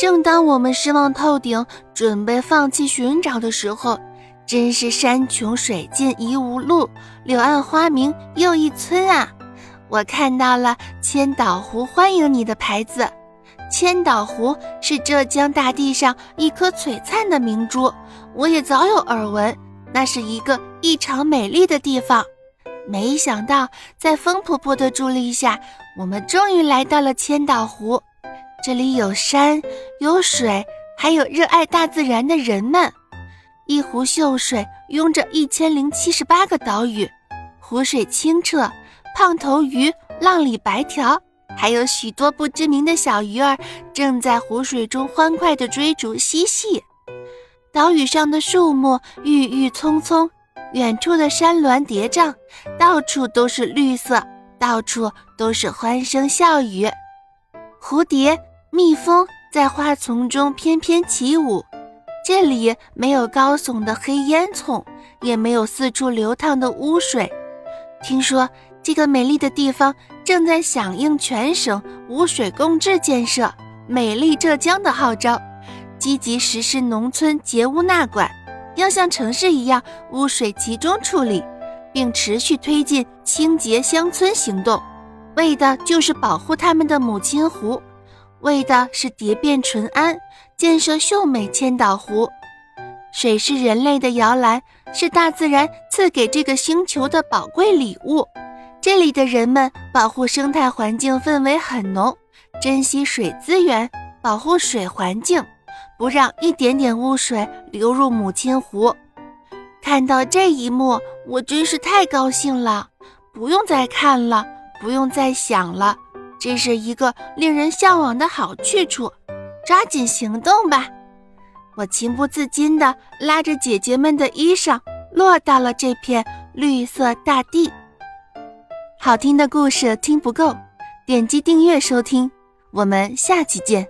正当我们失望透顶，准备放弃寻找的时候，真是山穷水尽疑无路，柳暗花明又一村啊！我看到了千岛湖欢迎你的牌子。千岛湖是浙江大地上一颗璀璨的明珠，我也早有耳闻，那是一个异常美丽的地方。没想到，在风婆婆的助力下，我们终于来到了千岛湖。这里有山，有水，还有热爱大自然的人们。一湖秀水拥着一千零七十八个岛屿，湖水清澈，胖头鱼、浪里白条，还有许多不知名的小鱼儿正在湖水中欢快地追逐嬉戏。岛屿上的树木郁郁葱葱，远处的山峦叠嶂，到处都是绿色，到处都是欢声笑语，蝴蝶。蜜蜂在花丛中翩翩起舞，这里没有高耸的黑烟囱，也没有四处流淌的污水。听说这个美丽的地方正在响应全省污水共治建设“美丽浙江”的号召，积极实施农村截污纳管，要像城市一样污水集中处理，并持续推进清洁乡村行动，为的就是保护他们的母亲湖。为的是蝶变淳安，建设秀美千岛湖。水是人类的摇篮，是大自然赐给这个星球的宝贵礼物。这里的人们保护生态环境氛围很浓，珍惜水资源，保护水环境，不让一点点污水流入母亲湖。看到这一幕，我真是太高兴了！不用再看了，不用再想了。这是一个令人向往的好去处，抓紧行动吧！我情不自禁地拉着姐姐们的衣裳，落到了这片绿色大地。好听的故事听不够，点击订阅收听，我们下期见。